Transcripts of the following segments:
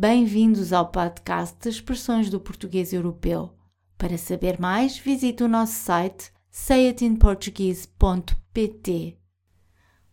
Bem-vindos ao podcast de Expressões do Português Europeu. Para saber mais, visite o nosso site sayitinportuguese.pt.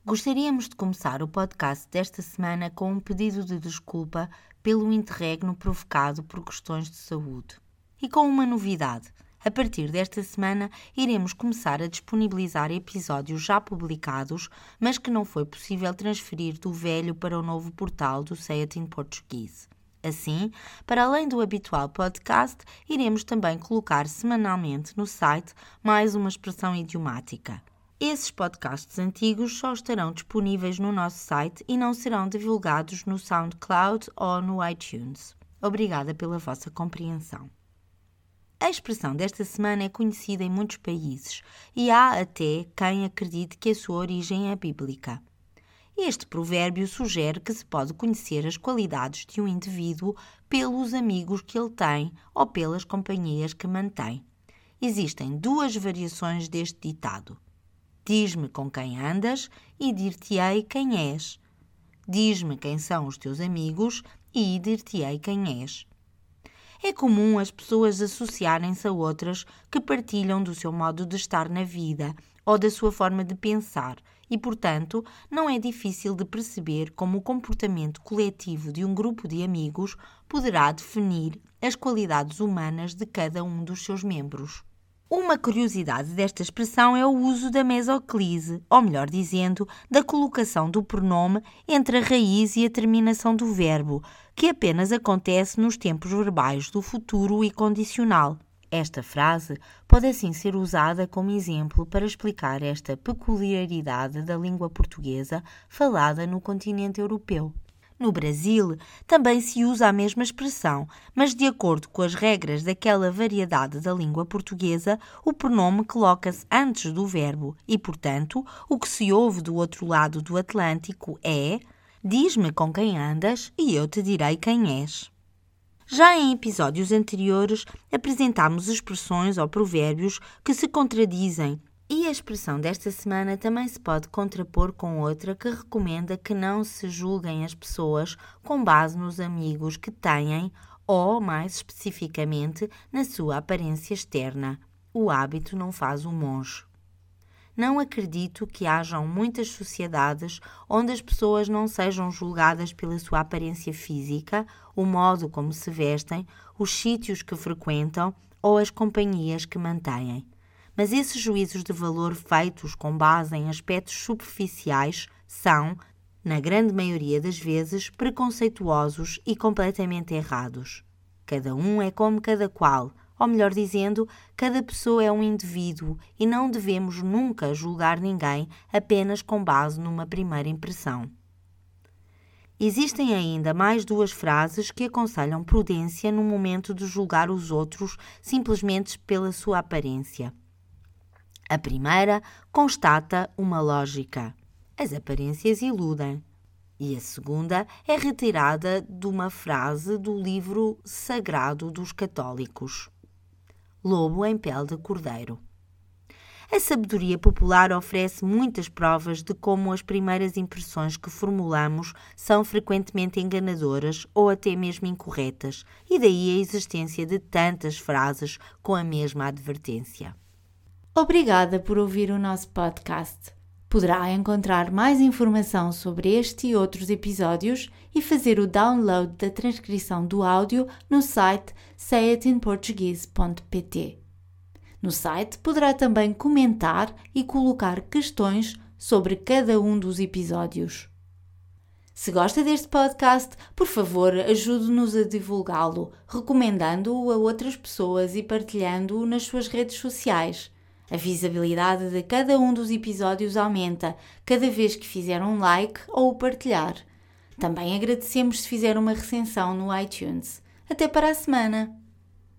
Gostaríamos de começar o podcast desta semana com um pedido de desculpa pelo interregno provocado por questões de saúde. E com uma novidade. A partir desta semana, iremos começar a disponibilizar episódios já publicados, mas que não foi possível transferir do velho para o novo portal do Say It in Portuguese. Assim, para além do habitual podcast, iremos também colocar semanalmente no site mais uma expressão idiomática. Esses podcasts antigos só estarão disponíveis no nosso site e não serão divulgados no SoundCloud ou no iTunes. Obrigada pela vossa compreensão. A expressão desta semana é conhecida em muitos países e há até quem acredite que a sua origem é bíblica. Este provérbio sugere que se pode conhecer as qualidades de um indivíduo pelos amigos que ele tem ou pelas companhias que mantém. Existem duas variações deste ditado. Diz-me com quem andas e dir-te-ei quem és. Diz-me quem são os teus amigos e dir-te-ei quem és. É comum as pessoas associarem-se a outras que partilham do seu modo de estar na vida ou da sua forma de pensar e, portanto, não é difícil de perceber como o comportamento coletivo de um grupo de amigos poderá definir as qualidades humanas de cada um dos seus membros. Uma curiosidade desta expressão é o uso da mesoclise, ou melhor dizendo, da colocação do pronome entre a raiz e a terminação do verbo, que apenas acontece nos tempos verbais do futuro e condicional. Esta frase pode assim ser usada como exemplo para explicar esta peculiaridade da língua portuguesa falada no continente europeu. No Brasil, também se usa a mesma expressão, mas de acordo com as regras daquela variedade da língua portuguesa, o pronome coloca-se antes do verbo e, portanto, o que se ouve do outro lado do Atlântico é: Diz-me com quem andas e eu te direi quem és. Já em episódios anteriores apresentámos expressões ou provérbios que se contradizem e a expressão desta semana também se pode contrapor com outra que recomenda que não se julguem as pessoas com base nos amigos que têm ou, mais especificamente, na sua aparência externa. O hábito não faz o monge. Não acredito que hajam muitas sociedades onde as pessoas não sejam julgadas pela sua aparência física, o modo como se vestem, os sítios que frequentam ou as companhias que mantêm. Mas esses juízos de valor feitos com base em aspectos superficiais são, na grande maioria das vezes, preconceituosos e completamente errados. Cada um é como cada qual ou melhor dizendo, cada pessoa é um indivíduo e não devemos nunca julgar ninguém apenas com base numa primeira impressão. Existem ainda mais duas frases que aconselham prudência no momento de julgar os outros simplesmente pela sua aparência. A primeira constata uma lógica. As aparências iludem. E a segunda é retirada de uma frase do livro sagrado dos católicos lobo em pele de cordeiro. A sabedoria popular oferece muitas provas de como as primeiras impressões que formulamos são frequentemente enganadoras ou até mesmo incorretas, e daí a existência de tantas frases com a mesma advertência. Obrigada por ouvir o nosso podcast. Poderá encontrar mais informação sobre este e outros episódios e fazer o download da transcrição do áudio no site sayitinportuguese.pt. No site poderá também comentar e colocar questões sobre cada um dos episódios. Se gosta deste podcast, por favor, ajude-nos a divulgá-lo, recomendando-o a outras pessoas e partilhando-o nas suas redes sociais. A visibilidade de cada um dos episódios aumenta cada vez que fizer um like ou o partilhar. Também agradecemos se fizer uma recensão no iTunes. Até para a semana!